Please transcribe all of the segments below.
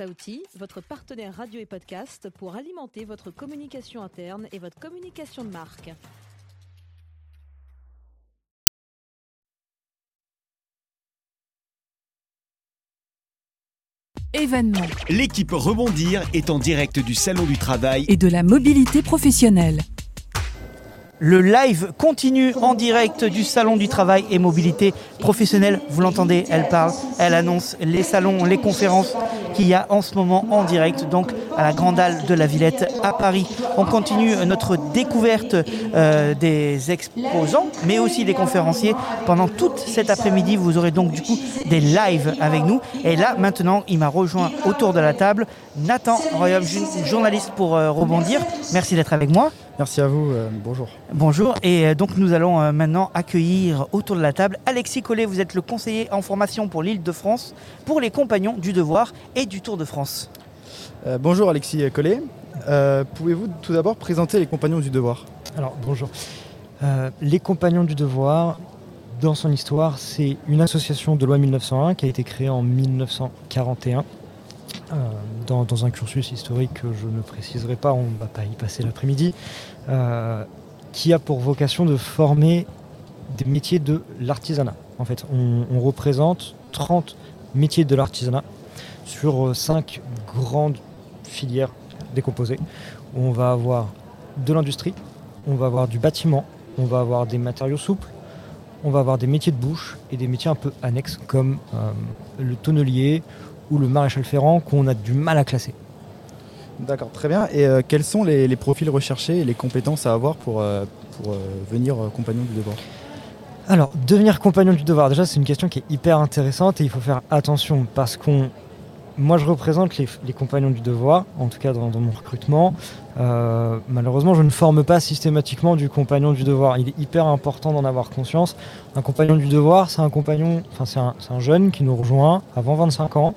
Saouti, votre partenaire radio et podcast pour alimenter votre communication interne et votre communication de marque. Événement L'équipe Rebondir est en direct du Salon du Travail. et de la mobilité professionnelle. Le live continue en direct du Salon du Travail et Mobilité Professionnelle. Vous l'entendez, elle parle, elle annonce les salons, les conférences qu'il y a en ce moment en direct, donc à la Grande Halle de la Villette à Paris. On continue notre découverte euh, des exposants, mais aussi des conférenciers. Pendant toute cet après-midi, vous aurez donc du coup des lives avec nous. Et là, maintenant, il m'a rejoint autour de la table Nathan Royaume, journaliste pour euh, Rebondir. Merci d'être avec moi. Merci à vous, euh, bonjour. Bonjour, et donc nous allons maintenant accueillir autour de la table Alexis Collet, vous êtes le conseiller en formation pour l'île de France, pour les compagnons du devoir et du Tour de France. Euh, bonjour Alexis Collet. Euh, Pouvez-vous tout d'abord présenter les compagnons du devoir? Alors bonjour. Euh, les Compagnons du Devoir, dans son histoire, c'est une association de loi 1901 qui a été créée en 1941. euh, dans, un cursus historique que je ne préciserai pas, on ne va pas y passer l'après-midi, qui a pour vocation de former des métiers de l'artisanat. En fait, on représente 30 métiers de l'artisanat sur 5 grandes filières décomposées. On va avoir de l'industrie, on va avoir du bâtiment, on va avoir des matériaux souples, on va avoir des métiers de bouche et des métiers un peu annexes comme euh, le tonnelier ou le maréchal ferrant qu'on a du mal à classer. D'accord, très bien. Et euh, quels sont les, les profils recherchés et les compétences à avoir pour, euh, pour euh, venir euh, compagnon du devoir? Alors, devenir compagnon du devoir, déjà c'est une question qui est hyper intéressante et il faut faire attention parce qu'on... Moi je représente les, compagnons du devoir, en tout cas dans, mon recrutement. Euh, malheureusement je ne forme pas systématiquement du compagnon du devoir. Il est hyper important d'en avoir conscience. Un compagnon du devoir, c'est un compagnon, enfin c'est un, jeune qui nous rejoint avant 25 ans,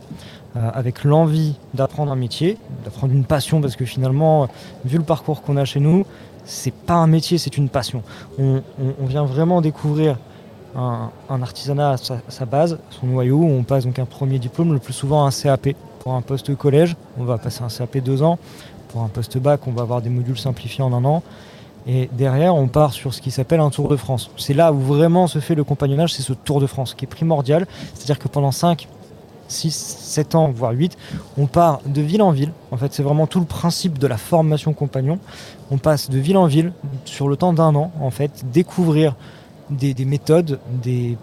euh, avec l'envie d'apprendre un métier, d'apprendre une passion, parce que finalement, euh, vu le parcours qu'on a chez nous, c'est pas un métier, c'est une passion. On, on- on vient vraiment découvrir un, artisanat à sa, à sa base, son noyau. On passe donc un premier diplôme, le plus souvent un CAP. Pour un poste collège, on va passer un CAP deux ans. Pour un poste bac, on va avoir des modules simplifiés en un an. Et derrière, on part sur ce qui s'appelle un Tour de France. C'est là où vraiment se fait le compagnonnage, c'est ce Tour de France qui est primordial. C'est-à-dire que pendant 5, 6, 7 ans, voire 8, on part de ville en ville. En fait, c'est vraiment tout le principe de la formation compagnon. On passe de ville en ville sur le temps d'un an, en fait, découvrir des, des méthodes, des,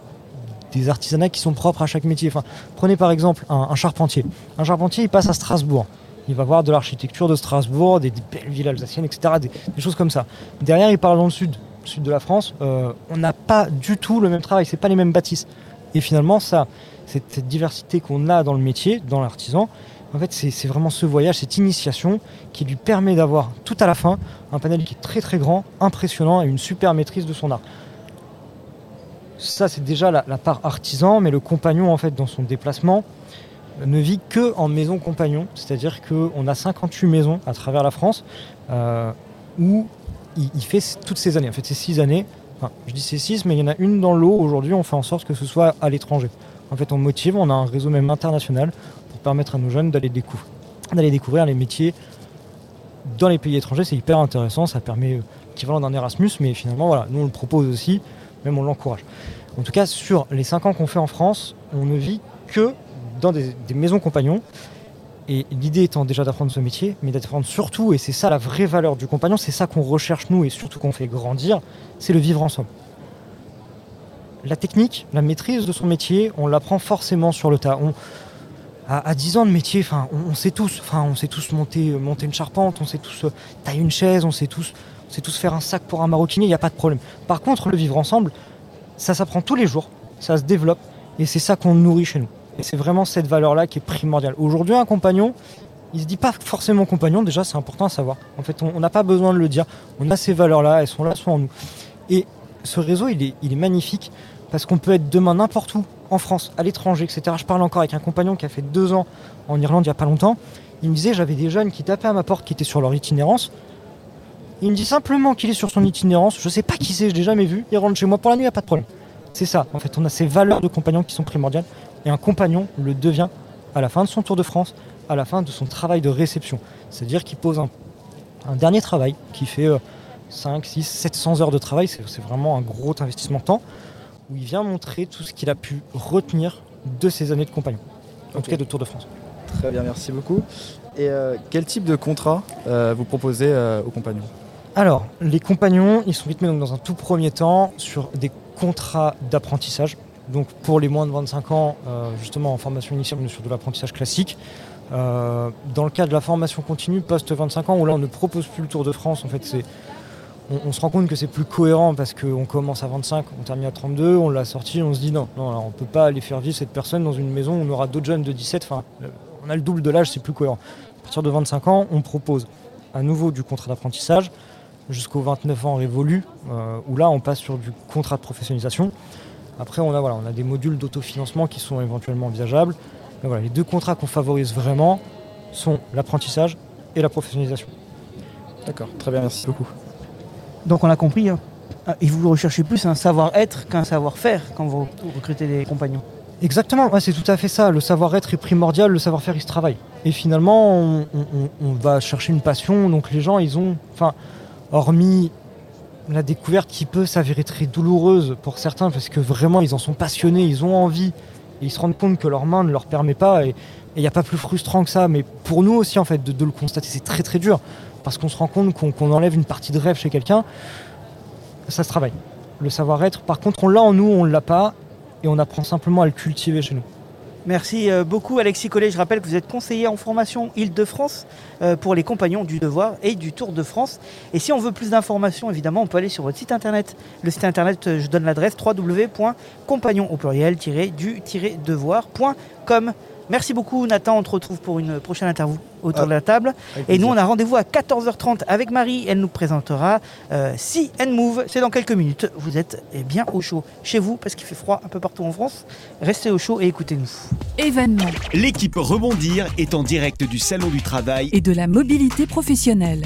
artisanats qui sont propres à chaque métier. Prenez par exemple un, charpentier. Un charpentier, il passe à Strasbourg. Il va voir de l'architecture de Strasbourg, des, belles villes alsaciennes, etc. Des, choses comme ça. Derrière, il part dans le sud, sud de la France. Euh, on n'a pas du tout le même travail, c'est pas les mêmes bâtisses. Et finalement, ça, cette, diversité qu'on a dans le métier, dans l'artisan, c'est vraiment ce voyage, cette initiation qui lui permet d'avoir tout à la fin un panel qui est très très grand, impressionnant et une super maîtrise de son art. Ça, c'est déjà la, part artisan, mais le compagnon, en fait, dans son déplacement, euh, ne vit que en maison compagnon. C'est-à-dire qu'on a 58 maisons à travers la France euh, où il, fait toutes ces années. En fait, c'est 6 années. Enfin, je dis c'est 6, mais il y en a une dans l'eau. Aujourd'hui, on fait en sorte que ce soit à l'étranger. En fait, on motive, on a un réseau même international pour permettre à nos jeunes d'aller découvrir, d'aller découvrir les métiers dans les pays étrangers. C'est hyper intéressant. Ça permet euh, l'équivalent d'un Erasmus, mais finalement, voilà, nous on le propose aussi, même on l'encourage. En tout cas, sur les 5 ans qu'on fait en France, on ne vit que dans des, maisons compagnons. Et l'idée étant déjà d'apprendre ce métier, mais d'apprendre surtout, et c'est ça la vraie valeur du compagnon, c'est ça qu'on recherche nous et surtout qu'on fait grandir, c'est le vivre ensemble. La technique, la maîtrise de son métier, on l'apprend forcément sur le tas. On, à, à 10 ans de métier, on, sait tous, on sait tous monter, monter une charpente, on sait tous euh, tailler une chaise, on sait tous, sait tous faire un sac pour un maroquinier, il n'y a pas de problème. Par contre, le vivre ensemble, ça s'apprend tous les jours, ça se développe, et c'est ça qu'on nourrit chez nous. Et c'est vraiment cette valeur-là qui est primordiale. Aujourd'hui, un compagnon, il se dit pas forcément compagnon, déjà c'est important à savoir. En fait, on on n'a pas besoin de le dire. On a ces valeurs-là, elles sont là, elles sont en nous. Et ce réseau, il est, il est magnifique parce qu'on peut être demain n'importe où, en France, à l'étranger, etc. Je parle encore avec un compagnon qui a fait deux ans en Irlande il n'y a pas longtemps. Il me disait, j'avais des jeunes qui tapaient à ma porte, qui étaient sur leur itinérance. Il me dit simplement qu'il est sur son itinérance. Je sais pas qui c'est, je l'ai jamais vu. Il rentre chez moi pour la nuit, il n'y a pas de problème. C'est ça. En fait, on a ces valeurs de compagnon qui sont primordiales. Et un compagnon le devient à la fin de son Tour de France, à la fin de son travail de réception. C'est-à-dire qu'il pose un, un dernier travail qui fait euh, 5, 6, 700 heures de travail, c'est vraiment un gros investissement de temps, où il vient montrer tout ce qu'il a pu retenir de ses années de compagnon, en tout cas de Tour de France. Très bien, merci beaucoup. Et euh, quel type de contrat euh, vous proposez euh, aux compagnons? Alors, les compagnons, ils sont rythmés donc, dans un tout premier temps sur des contrats d'apprentissage. Donc pour les moins de 25 ans, euh, justement en formation initiale, on sur de l'apprentissage classique. Euh, dans le cas de la formation continue post 25 ans, où là on ne propose plus le Tour de France, en fait on, se rend compte que c'est plus cohérent parce qu'on commence à 25, on termine à 32, on l'a sorti, on se dit non, on peut pas aller faire vivre cette personne dans une maison où on aura d'autres jeunes de 17, enfin on a le double de l'âge, c'est plus cohérent. À partir de 25 ans, on propose à nouveau du contrat d'apprentissage jusqu'aux 29 ans révolus, euh, où là on passe sur du contrat de professionnalisation. Après on a, voilà, on a des modules d'autofinancement qui sont éventuellement envisageables. Mais voilà, les deux contrats qu'on favorise vraiment sont l'apprentissage et la professionnalisation. D'accord, très bien, merci beaucoup. Donc on a compris, hein. Ah, et vous recherchez plus un savoir-être qu'un savoir-faire quand vous recrutez des compagnons. Exactement, ouais, c'est tout à fait ça. Le savoir-être est primordial, le savoir-faire il se travaille. Et finalement, on, on- on va chercher une passion. Donc les gens, ils ont, enfin, hormis la découverte qui peut s'avérer très douloureuse pour certains, parce que vraiment ils en sont passionnés, ils ont envie, et ils se rendent compte que leur main ne leur permet pas. Et il n'y a pas plus frustrant que ça. Mais pour nous aussi, en fait, de, le constater, c'est très très dur, parce qu'on se rend compte qu'on enlève une partie de rêve chez quelqu'un. Ça se travaille. Le savoir-être, par contre, on l'a en nous, on ne l'a pas, et on apprend simplement à le cultiver chez nous. Merci euh, beaucoup Alexis Collet. Je rappelle que vous êtes conseiller en formation Île-de-France euh, pour les compagnons du devoir et du Tour de France. Et si on veut plus d'informations, évidemment, on peut aller sur votre site internet. Le site internet, euh, je donne l'adresse www.compagnon au pluriel-du-devoir.com. Merci beaucoup Nathan, on te retrouve pour une prochaine interview autour Ah, de la table. Avec Et nous, on a rendez-vous à 14h30 avec Marie. Elle nous présentera euh, See and Move. C'est dans quelques minutes. Vous êtes eh bien au chaud chez vous parce qu'il fait froid un peu partout en France. Restez au chaud et écoutez-nous. Événement L'équipe Rebondir est en direct du Salon du Travail et de la mobilité professionnelle.